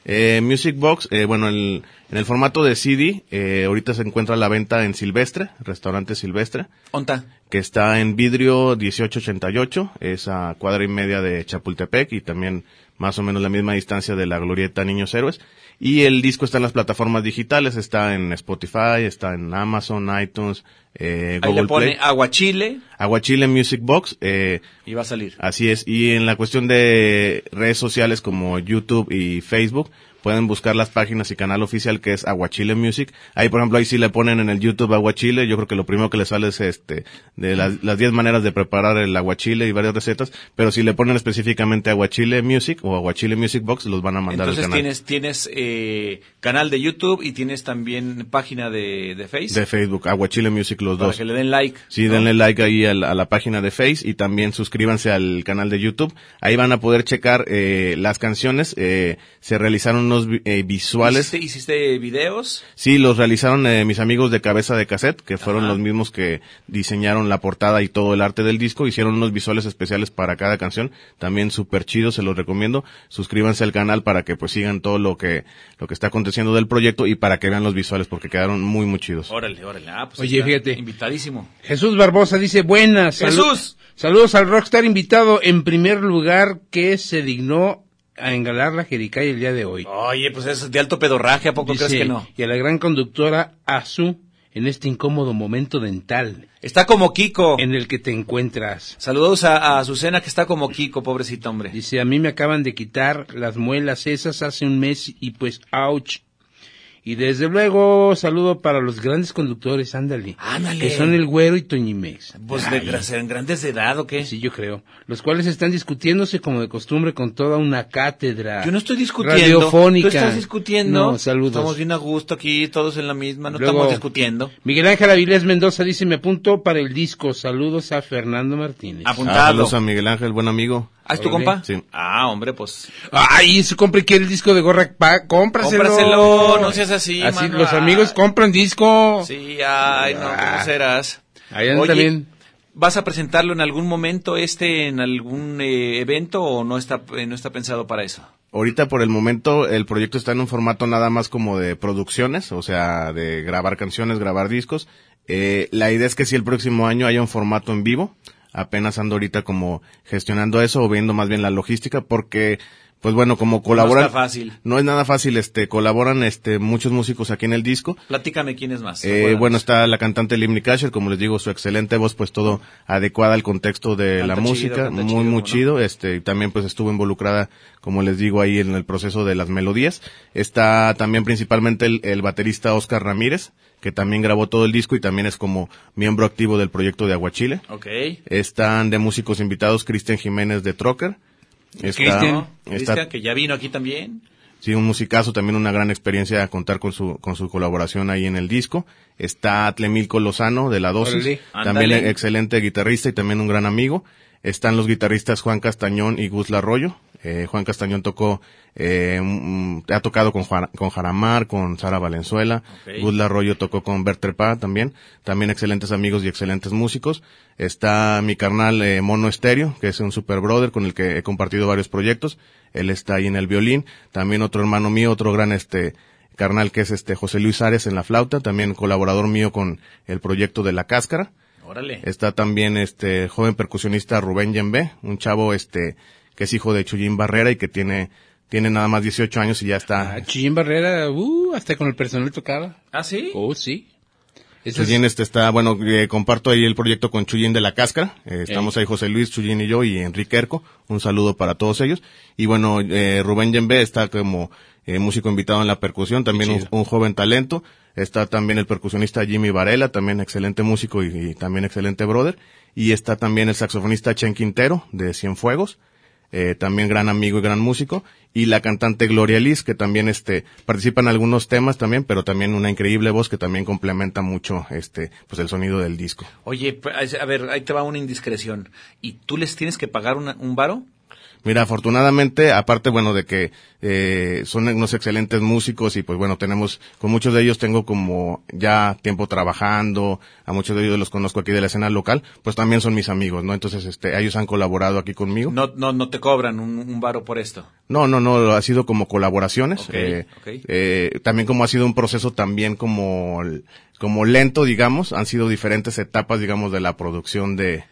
Eh, Music Box, eh, bueno, el- en el formato de CD, eh, ahorita se encuentra a la venta en Silvestre, restaurante Silvestre, ¿Onta? que está en vidrio 1888, es a cuadra y media de Chapultepec y también más o menos la misma distancia de la glorieta Niños Héroes. Y el disco está en las plataformas digitales, está en Spotify, está en Amazon, iTunes, eh, Ahí Google le pone Play. Aguachile Aguachile Music Box, eh, y va a salir. Así es. Y en la cuestión de redes sociales como YouTube y Facebook, pueden buscar las páginas y canal oficial que es Aguachile Music. Ahí, por ejemplo, ahí sí le ponen en el YouTube Aguachile. Yo creo que lo primero que les sale es este, de las, las 10 maneras de preparar el aguachile y varias recetas. Pero si le ponen específicamente Aguachile Music o Aguachile Music Box, los van a mandar Entonces al canal. tienes, tienes eh, canal de YouTube y tienes también página de, de Facebook. De Facebook, Aguachile Music los para dos. que le den like. Sí, ¿no? denle like ahí a la, a la página de Face y también suscríbanse al canal de YouTube. Ahí van a poder checar eh, las canciones. Eh, se realizaron unos eh, visuales. ¿Hiciste, hiciste videos? Sí, los realizaron eh, mis amigos de Cabeza de Cassette, que fueron Ajá. los mismos que diseñaron la portada y todo el arte del disco. Hicieron unos visuales especiales para cada canción. También súper chidos, se los recomiendo. Suscríbanse al canal para que pues sigan todo lo que, lo que está aconteciendo del proyecto y para que vean los visuales porque quedaron muy, muy chidos. Órale, órale. Ah, pues Oye, fíjate. Invitadísimo. Jesús Barbosa dice, buenas. Jesús. Saludos al rockstar invitado en primer lugar que se dignó a engalar la Jericaya el día de hoy. Oye, pues es de alto pedorraje, ¿a poco Dice, crees que no? Y a la gran conductora Azu en este incómodo momento dental Está como Kiko. en el que te encuentras. Saludos a, a Azucena que está como Kiko, pobrecito hombre. Dice, a mí me acaban de quitar las muelas esas hace un mes y pues, ouch. Y desde luego, saludo para los grandes conductores, ándale. Ándale. Que son el Güero y Toñimex. Pues de, serán grandes de edad o qué? Sí, yo creo. Los cuales están discutiéndose como de costumbre con toda una cátedra. Yo no estoy discutiendo. Radiofónica. Tú estás discutiendo. No, saludos. Estamos bien a gusto aquí, todos en la misma, no Luego- estamos discutiendo. Miguel Ángel Avilés Mendoza dice, me apunto para el disco. Saludos a Fernando Martínez. Ah, Apuntado. saludos a Miguel Ángel, buen amigo. ¿Ah, es tu compa? Sí. Ah, hombre, pues. Ay, se compre quiere el disco de Gorra Pa, cómpraselo. Cómpraselo, no seas así, Así mano. los Ah. amigos compran disco. Sí, ay, no, Ah. ¿cómo serás? Ahí anda también. ¿Vas a presentarlo en algún momento este, en algún eh, evento o no está, eh, no está pensado para eso? Ahorita por el momento el proyecto está en un formato nada más como de producciones, o sea, de grabar canciones, grabar discos. Eh, la idea es que si el próximo año haya un formato en vivo, apenas ando ahorita como gestionando eso o viendo más bien la logística porque pues bueno, como colaboran está fácil. no es nada fácil, este colaboran este muchos músicos aquí en el disco. Platícame quién es más. Eh, bueno, está la cantante Limni Casher, como les digo, su excelente voz, pues todo adecuada al contexto de Canta la chido, música, muy, chido, muy ¿no? chido. Este, y también pues estuvo involucrada, como les digo, ahí en el proceso de las melodías. Está también principalmente el, el baterista Oscar Ramírez, que también grabó todo el disco y también es como miembro activo del proyecto de Aguachile. Ok. Están de músicos invitados Cristian Jiménez de Trocker. Está, Cristian. Cristian, que ya vino aquí también. Sí, un musicazo, también una gran experiencia contar con su, con su colaboración ahí en el disco. Está Tlemilco Lozano de la Dosis, también excelente guitarrista y también un gran amigo. Están los guitarristas Juan Castañón y Gus Larroyo. Eh, Juan Castañón tocó, eh, mm, ha tocado con, Juan- con Jaramar, con Sara Valenzuela. Ok. Gus Larroyo tocó con Berter Pa también. También excelentes amigos y excelentes músicos. Está mi carnal eh, Mono Estéreo, que es un super brother con el que he compartido varios proyectos. Él está ahí en el violín. También otro hermano mío, otro gran este carnal que es este José Luis Ares en la flauta, también colaborador mío con el proyecto de La Cáscara. Órale. Está también este joven percusionista Rubén Yembe, un chavo este que es hijo de Chuyín Barrera y que tiene tiene nada más 18 años y ya está Ah, Chuyín Barrera, uh, hasta con el personal tocaba. ¿Ah, sí? Oh, sí. Chuyín este está, bueno, eh, comparto ahí el proyecto con Chuyín de la Cáscara. Eh, estamos ahí José Luis, Chuyín y yo y Enrique Erco. Un saludo para todos ellos. Y bueno, eh, Rubén Yembe está como eh, músico invitado en la percusión, también un joven talento. Está también el percusionista Jimmy Varela, también excelente músico y, también excelente brother. Y está también el saxofonista Chen Quintero de Cienfuegos. eh, también gran amigo y gran músico, y la cantante Gloria Liz, que también este, participa en algunos temas también, pero también una increíble voz que también complementa mucho este, pues el sonido del disco. Oye, pues, a ver, ahí te va una indiscreción. ¿Y tú les tienes que pagar una- un varo? Mira, afortunadamente, aparte, bueno, de que eh, son unos excelentes músicos y pues bueno, tenemos, con muchos de ellos tengo como ya tiempo trabajando, a muchos de ellos los conozco aquí de la escena local, pues también son mis amigos, ¿no? Entonces, este, ellos han colaborado aquí conmigo. No, no, no te cobran un, un varo por esto. No, no, no, ha sido como colaboraciones. Ok, eh, eh, también como ha sido un proceso también como, como lento, digamos, han sido diferentes etapas, digamos, de la producción de,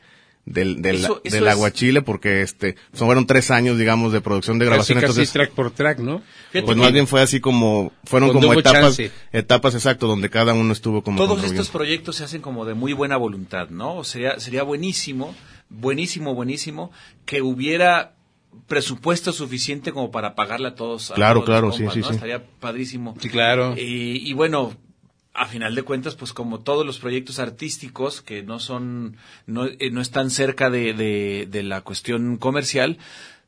del, del, Eso- eso del es- aguachile, porque este, son, fueron tres años, digamos, de producción de casi, grabación. casi entonces, track por track, ¿no? Fíjate pues más bien fue así como, fueron como etapas, chance. etapas exacto, donde cada uno estuvo como Todos estos proyectos se hacen como de muy buena voluntad, ¿no? Sería, sería buenísimo, buenísimo, buenísimo que hubiera presupuesto suficiente como para pagarle a todos. a Claro, todos claro, sí, sí, ¿no? sí. Estaría padrísimo. Sí, claro. Y, y bueno, a final de cuentas, pues como todos los proyectos artísticos que no son, no, eh, no están cerca de, de, de la cuestión comercial,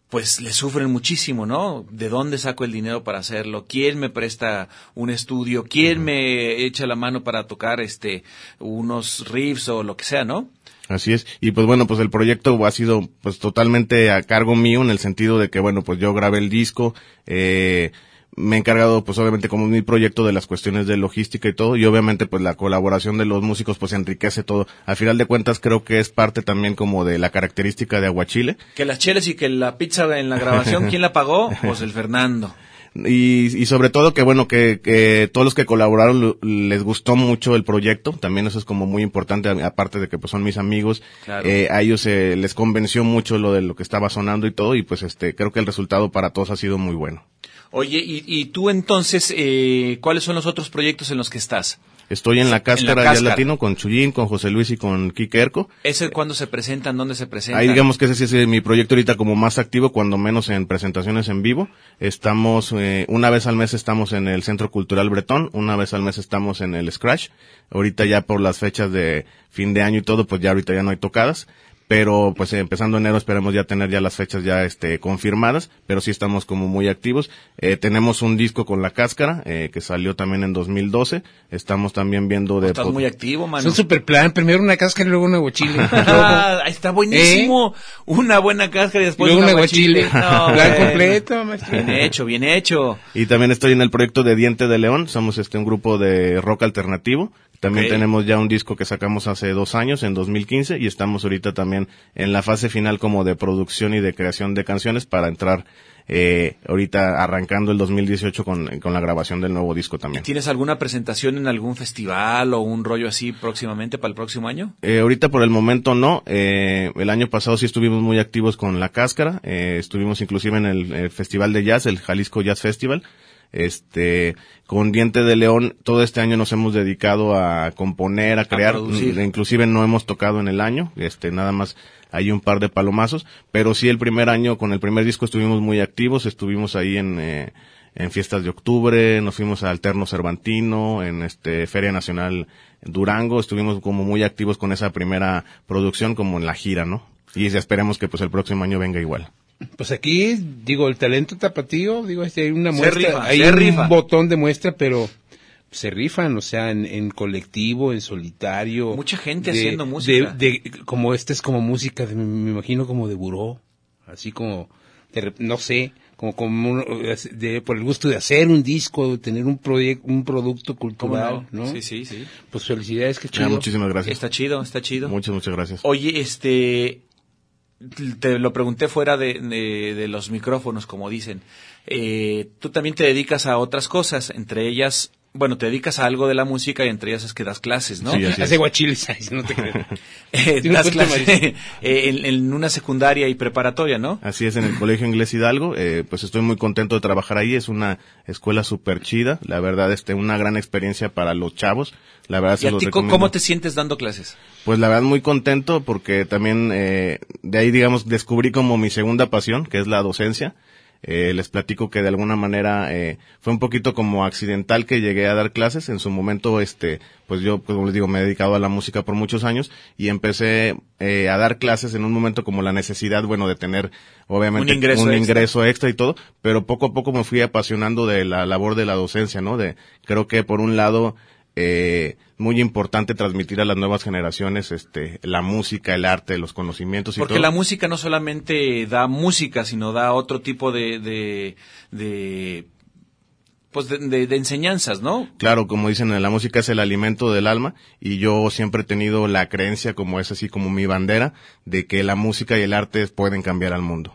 pues le sufren muchísimo, ¿no? ¿De dónde saco el dinero para hacerlo? ¿Quién me presta un estudio? ¿Quién me echa la mano para tocar este unos riffs o lo que sea, no? Así es. Y pues bueno, pues el proyecto ha sido pues totalmente a cargo mío en el sentido de que bueno, pues yo grabé el disco, eh, me he encargado, pues obviamente como mi proyecto de las cuestiones de logística y todo, y obviamente pues la colaboración de los músicos pues enriquece todo. Al final de cuentas creo que es parte también como de la característica de Aguachile. Que las cheles y que la pizza en la grabación, ¿quién la pagó? Pues el Fernando. Y, y sobre todo que bueno, que, que todos los que colaboraron les gustó mucho el proyecto, también eso es como muy importante, aparte de que pues son mis amigos, Claro. eh, a ellos eh, les convenció mucho lo de lo que estaba sonando y todo, y pues este, creo que el resultado para todos ha sido muy bueno. Oye, y, y tú entonces, eh, ¿cuáles son los otros proyectos en los que estás? Estoy en la cáscara, ya cáscara. latino con Chuyín, con José Luis y con Kike Erco. ¿Ese cuándo se presentan? ¿Dónde se presentan? Ahí digamos que ese sí es eh, mi proyecto ahorita como más activo, cuando menos en presentaciones en vivo. Estamos, eh, una vez al mes estamos en el Centro Cultural Bretón, una vez al mes estamos en el Scratch. Ahorita ya por las fechas de fin de año y todo, pues ya ahorita ya no hay tocadas. Pero pues eh, empezando enero esperemos ya tener ya las fechas ya este confirmadas, pero sí estamos como muy activos. Eh, tenemos un disco con La Cáscara, eh, que salió también en 2012. Estamos también viendo de... Estás muy activo, mano. Es un super plan. Primero una cáscara y luego un aguachile. Ah, ahí está buenísimo. Una buena cáscara y después Luego un aguachile. No, Plan bueno. completo, maestro. Bien hecho, bien hecho. Y también estoy en el proyecto de Diente de León. Somos este un grupo de rock alternativo. También tenemos ya un disco que sacamos hace dos años, en 2015, y estamos ahorita también en la fase final como de producción y de creación de canciones para entrar eh, ahorita arrancando el 2018 con, con la grabación del nuevo disco también. ¿Tienes alguna presentación en algún festival o un rollo así próximamente para el próximo año? Eh, ahorita por el momento no. Eh, el año pasado sí estuvimos muy activos con La Cáscara. Eh, estuvimos inclusive en el, eh, Festival de Jazz, el Jalisco Jazz Festival. Este, con Diente de León, todo este año nos hemos dedicado a componer, a crear. Mm, inclusive no hemos tocado en el año. Este, nada más hay un par de palomazos. Pero sí el primer año, con el primer disco estuvimos muy activos. Estuvimos ahí en, eh, en fiestas de octubre, nos fuimos a Alterno Cervantino, en este Feria Nacional Durango, estuvimos como muy activos con esa primera producción como en la gira, ¿no? Y esperemos que pues el próximo año venga igual. Pues aquí, digo, el talento tapatío, digo, este, hay una Se muestra, rifa, hay se un rifa. botón de muestra, pero se rifan, o sea, en, en colectivo, en solitario. Mucha gente de- haciendo música. De, de- como esta es como música, de- me imagino como de buró, así como, de no sé, como, como un- de- por el gusto de hacer un disco, de tener un proyecto, un producto ¿Cómo cultural, ¿no? Sí, sí, sí. Pues felicidades, que Ya, chido. muchísimas gracias. Está chido, está chido. Muchas, muchas gracias. Oye, este, te lo pregunté fuera de, de- los micrófonos, como dicen. Eh, tú también te dedicas a otras cosas, entre ellas, bueno, te dedicas a algo de la música y entre ellas es que das clases, ¿no? Sí. Hace guachiles, no te creo. Eh, das clases eh, en, en una secundaria y preparatoria, ¿no? Así es, en el Colegio Inglés Hidalgo, eh, pues estoy muy contento de trabajar ahí, es una escuela súper chida, la verdad, este, una gran experiencia para los chavos, la verdad ¿Y se a los ti co- recomiendo. cómo te sientes dando clases? Pues la verdad muy contento porque también eh, de ahí digamos descubrí como mi segunda pasión, que es la docencia. Eh, les platico que de alguna manera eh, fue un poquito como accidental que llegué a dar clases. En su momento, este, pues yo, pues, como les digo, me he dedicado a la música por muchos años y empecé eh, a dar clases en un momento como la necesidad, bueno, de tener obviamente Un ingreso extra. ingreso extra y todo, pero poco a poco me fui apasionando de la labor de la docencia, ¿no? De, creo que por un lado, eh, muy importante transmitir a las nuevas generaciones este la música, el arte, los conocimientos y Porque todo. la música no solamente da música, sino da otro tipo de, de, de pues de, de- de enseñanzas, ¿no? Claro, como dicen, la música es el alimento del alma y yo siempre he tenido la creencia, como es así como mi bandera, de que la música y el arte pueden cambiar al mundo.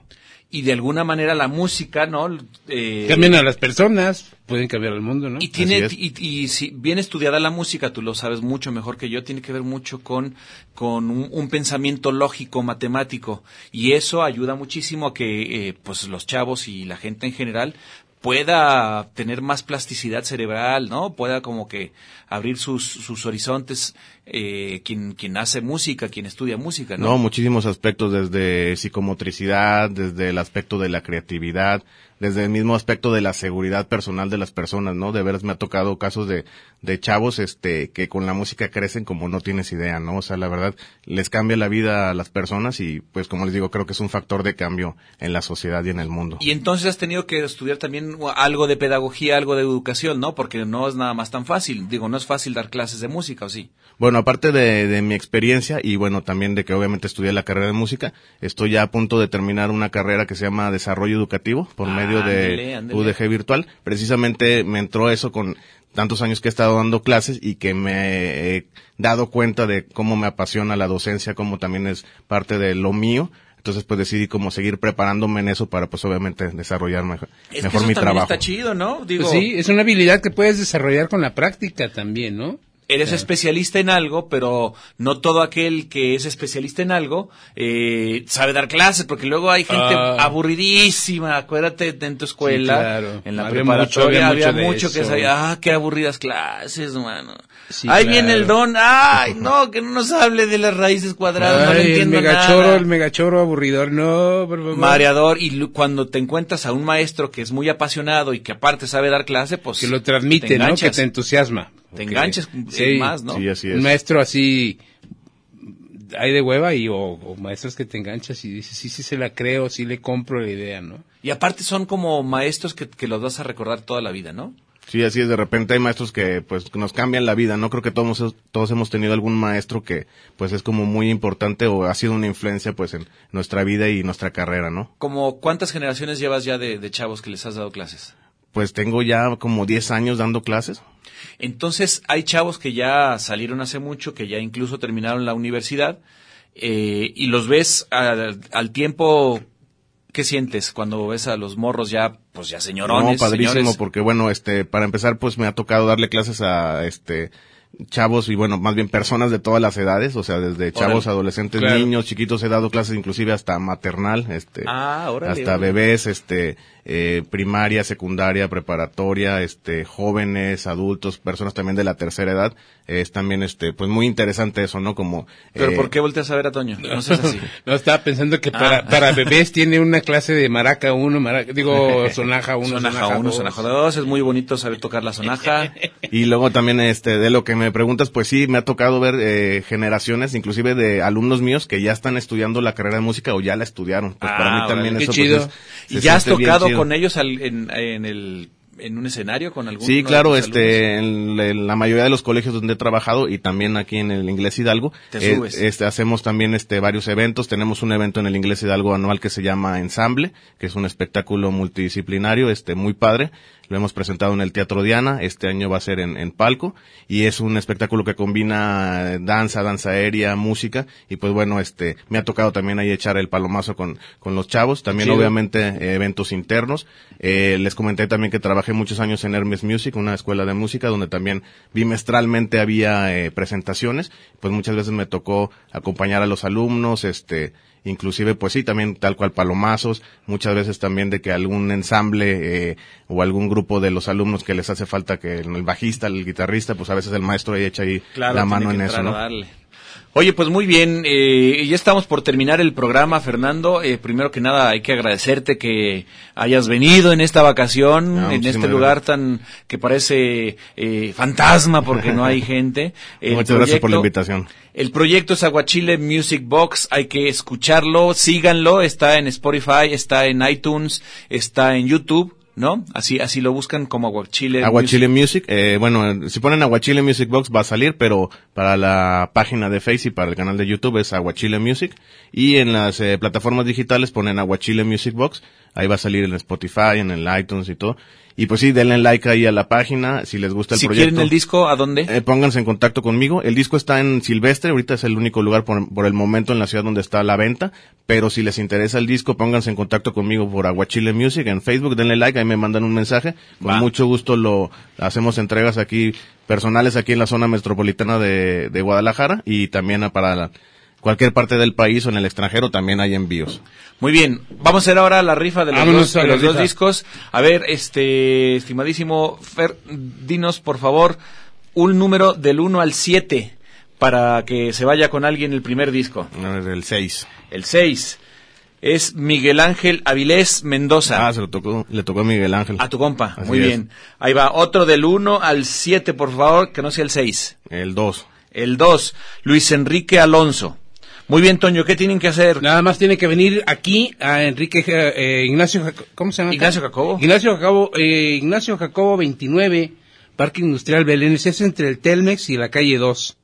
Y de alguna manera la música, ¿no? Eh, Cambian a las personas, pueden cambiar el mundo, ¿no? Y tiene y, y si bien estudiada la música, tú lo sabes mucho mejor que yo, tiene que ver mucho con con un, un pensamiento lógico, matemático y eso ayuda muchísimo a que eh, pues los chavos y la gente en general pueda tener más plasticidad cerebral, ¿no? Pueda como que abrir sus, sus horizontes eh, quien quien hace música, quien estudia música, ¿no? No, muchísimos aspectos, desde psicomotricidad, desde el aspecto de la creatividad, desde el mismo aspecto de la seguridad personal de las personas, ¿no? De veras me ha tocado casos de, de chavos, este, que con la música crecen como no tienes idea, ¿no? O sea, la verdad, les cambia la vida a las personas y, pues, como les digo, creo que es un factor de cambio en la sociedad y en el mundo. Y entonces has tenido que estudiar también algo de pedagogía, algo de educación, ¿no? Porque no es nada más tan fácil. Digo, no es fácil dar clases de música, ¿o sí? Bueno, aparte de, de mi experiencia y bueno, también de que obviamente estudié la carrera de música, estoy ya a punto de terminar una carrera que se llama Desarrollo Educativo por medio seminario Ándele, de ándele. UDG virtual. Precisamente me entró eso con tantos años que he estado dando clases y que me he dado cuenta de cómo me apasiona la docencia, cómo también es parte de lo mío. Entonces pues decidí como seguir preparándome en eso para pues obviamente desarrollar mejor, Es que mejor eso mi trabajo. está chido, ¿no? Digo, Pues sí, es una habilidad que puedes desarrollar con la práctica también, ¿no? Eres especialista en algo, pero no todo aquel que es especialista en algo eh, sabe dar clases, porque luego hay gente Ah. aburridísima. Acuérdate de en tu escuela, Sí, claro. en la Había preparatoria, mucho- había había mucho, que sabía, ah, qué aburridas clases, mano. Sí, Ahí claro. viene el don, ay, no, que no nos hable de las raíces cuadradas, no le Ay, el entiendo megachoro, nada. el megachoro aburridor, no, por favor. Mareador, y cuando te encuentras a un maestro que es muy apasionado y que aparte sabe dar clase, pues que lo transmite, te ¿no? Que te entusiasma. Te enganches sí, más, ¿no? Sí, así es. Un maestro así hay de hueva y o, o maestros que te enganchas y dices, sí, sí se la creo, sí le compro la idea, ¿no? Y aparte son como maestros que, que los vas a recordar toda la vida, ¿no? Sí, así es. De repente hay maestros que pues que nos cambian la vida. No creo que todos todos hemos tenido algún maestro que pues es como muy importante o ha sido una influencia pues en nuestra vida y nuestra carrera, ¿no? Como cuántas generaciones llevas ya de, de chavos que les has dado clases. Pues tengo ya como 10 años dando clases. Entonces hay chavos que ya salieron hace mucho, que ya incluso terminaron la universidad eh, y los ves al, al tiempo. ¿Qué sientes cuando ves a los morros ya, pues ya señorones? no, padrísimo, señores? porque bueno, este, para empezar, pues me ha tocado darle clases a, este, chavos y bueno, más bien personas de todas las edades, o sea, desde chavos, adolescentes, Claro. niños, chiquitos, he dado clases inclusive hasta maternal, este, Ah, órale, hasta órale. bebés, este, eh, primaria, secundaria, preparatoria, este, jóvenes, adultos, personas también de la tercera edad, es también, este, pues muy interesante eso, ¿no? Como, ¿Pero eh, por qué volteas a ver a Toño? No seas así. No, estaba pensando que para, Ah. para bebés tiene una clase de maraca uno, maraca, digo, sonaja uno, sonaja sonaja, uno, dos. sonaja dos. Es muy bonito saber tocar la sonaja. Y luego también, este, de lo que me preguntas, pues sí, me ha tocado ver eh, generaciones, inclusive de alumnos míos que ya están estudiando la carrera de música o ya la estudiaron. Pues para Ah, mí también órale, eso qué pues, chido. es- ¿Y ya has tocado con ellos al- en, en el en un escenario con algún Sí, claro, este, en, en la mayoría de los colegios donde he trabajado y también aquí en el Inglés Hidalgo, Te eh, subes. este, hacemos también este varios eventos. Tenemos un evento en el Inglés Hidalgo anual que se llama Ensamble, que es un espectáculo multidisciplinario, este, muy padre. Lo hemos presentado en el Teatro Diana, este año va a ser en, en palco y es un espectáculo que combina danza, danza aérea, música y pues bueno, este, me ha tocado también ahí echar el palomazo con, con los chavos, también Chido. obviamente eh, eventos internos. Eh, les comenté también que trabajé muchos años en Hermes Music, una escuela de música donde también bimestralmente había eh, presentaciones, pues muchas veces me tocó acompañar a los alumnos, este, inclusive pues sí, también tal cual palomazos, muchas veces también de que algún ensamble eh, o algún grupo de los alumnos que les hace falta que el bajista, el guitarrista, pues a veces el maestro ahí echa ahí Claro, la mano en eso, ¿no? darle. Oye, pues muy bien, eh, ya estamos por terminar el programa, Fernando. Eh, primero que nada, hay que agradecerte que hayas venido en esta vacación, Ah, en este lugar tan que parece eh, fantasma porque no hay gente. El Muchas gracias por la proyecto- invitación. El proyecto es Aguachile Music Box, hay que escucharlo, síganlo, está en Spotify, está en iTunes, está en YouTube, ¿no? Así así lo buscan como Aguachile. Aguachile Music, eh, bueno, si ponen Aguachile Music Box va a salir, pero para la página de Facebook y para el canal de YouTube es Aguachile Music. Y en las eh, plataformas digitales ponen Aguachile Music Box, ahí va a salir en Spotify, en el iTunes y todo. Y pues sí, denle like ahí a la página si les gusta el Si proyecto. quieren el disco, ¿a dónde? Eh, pónganse en contacto conmigo. El disco está en Silvestre, ahorita es el único lugar por, por el momento en la ciudad donde está a la venta, pero si les interesa el disco, pónganse en contacto conmigo por Aguachile Music en Facebook, denle like, ahí me mandan un mensaje. Con Va. mucho gusto lo hacemos entregas aquí personales aquí en la zona metropolitana de, de Guadalajara y también a- para la- cualquier parte del país o en el extranjero también hay envíos. Muy bien, vamos a hacer ahora la rifa de los, Vámonos dos, de los dos discos. A ver, este, estimadísimo Fer, dinos por favor un número del 1 al 7 para que se vaya con alguien el primer disco. A ver, El 6. El 6 es Miguel Ángel Avilés Mendoza. Ah, se lo tocó, le tocó a Miguel Ángel. a tu compa, Así muy es. bien. Ahí va, otro del 1 al 7, por favor, que no sea el 6. El 2. El 2, Luis Enrique Alonso. Muy bien, Toño, ¿qué tienen que hacer? Nada más tiene que venir aquí a Enrique eh, Ignacio Jac- ¿cómo se llama? Ignacio Jacobo. Ignacio Jacobo, eh, Ignacio Jacobo 29, Parque Industrial Belén, es entre el Telmex y la calle 2.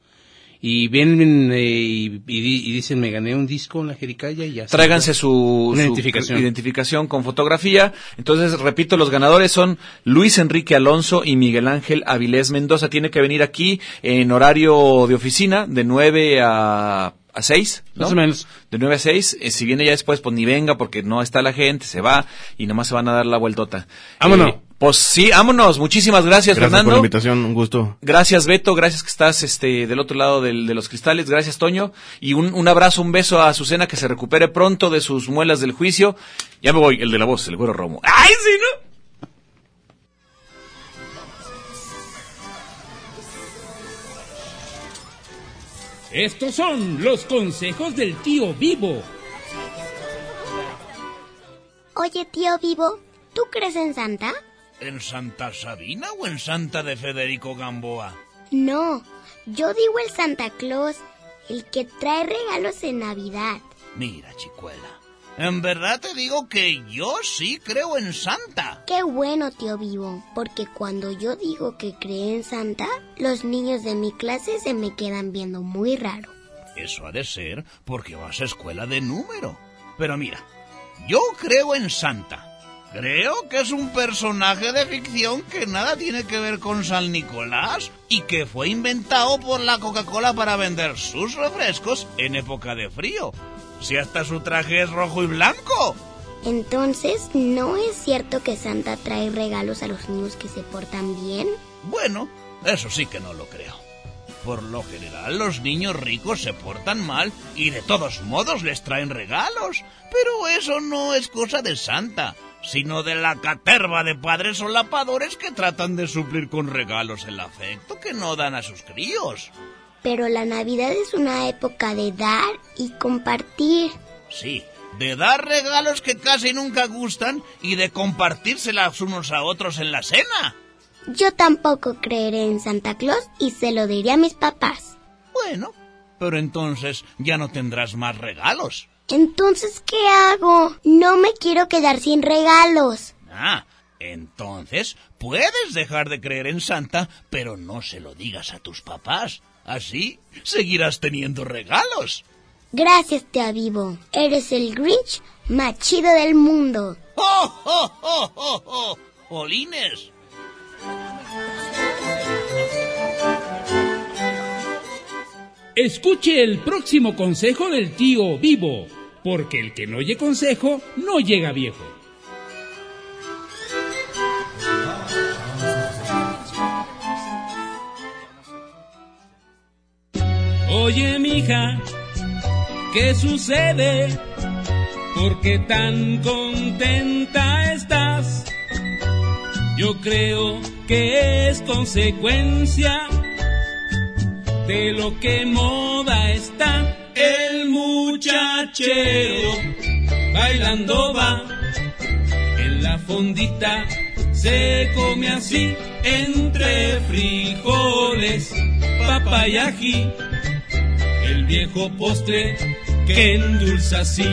y vienen eh, y, dicen, me gané un disco en la Jericaya y ya. Tráiganse su, Una su identificación. identificación con fotografía. Entonces, repito, los ganadores son Luis Enrique Alonso y Miguel Ángel Avilés Mendoza. Tiene que venir aquí en horario de oficina, de 9 a, a 6. ¿no? Más o menos. De 9 a 6. Eh, si viene ya después, pues ni venga porque no está la gente, se va y nomás se van a dar la vueltota. Vámonos. Eh, pues sí, vámonos. Muchísimas gracias, Gracias por Fernando. la invitación, un gusto. Gracias Beto, gracias que estás este del otro lado del- de los cristales, gracias Toño y un, un abrazo, un beso a Azucena que se recupere pronto de sus muelas del juicio. Ya me voy, el de la voz, el güero Romo. ¡Ay, sí, no! Estos son los consejos del tío Vivo. Oye, tío Vivo, ¿tú crees en Santa? ¿En Santa Sabina o en Santa de Federico Gamboa? No, yo digo el Santa Claus, el que trae regalos en Navidad. Mira, chicuela. En verdad te digo que yo sí creo en Santa. Qué bueno, tío Vivo, porque cuando yo digo que creo en Santa, los niños de mi clase se me quedan viendo muy raro. Eso ha de ser porque vas a escuela de número. Pero mira, yo creo en Santa. Creo que es un personaje de ficción que nada tiene que ver con San Nicolás y que fue inventado por la Coca-Cola para vender sus refrescos en época de frío. Si hasta su traje es rojo y blanco. Entonces, ¿no es cierto que Santa trae regalos a los niños que se portan bien? Bueno, eso sí que no lo creo. Por lo general los niños ricos se portan mal y de todos modos les traen regalos. Pero eso no es cosa de Santa, sino de la caterva de padres solapadores que tratan de suplir con regalos el afecto que no dan a sus críos. Pero la Navidad es una época de dar y compartir. Sí, de dar regalos que casi nunca gustan y de compartírselas unos a otros en la cena. Yo tampoco creeré en Santa Claus y se lo diré a mis papás. Bueno, pero entonces ya no tendrás más regalos. Entonces, ¿qué hago? No me quiero quedar sin regalos. Ah, entonces puedes dejar de creer en Santa, pero no se lo digas a tus papás. Así seguirás teniendo regalos. Gracias, te Vivo. Eres el Grinch más chido del mundo. ¡Oh, oh, oh, oh, oh! ¡Jolines! Escuche el próximo consejo del tío Vivo, porque el que no oye consejo no llega viejo. Oye, mija, ¿qué sucede? ¿Por qué tan contenta estás? Yo creo que es consecuencia de lo que moda está. El muchachero bailando va en la fondita. Se come así entre frijoles, papa y ají. Viejo postre que endulza así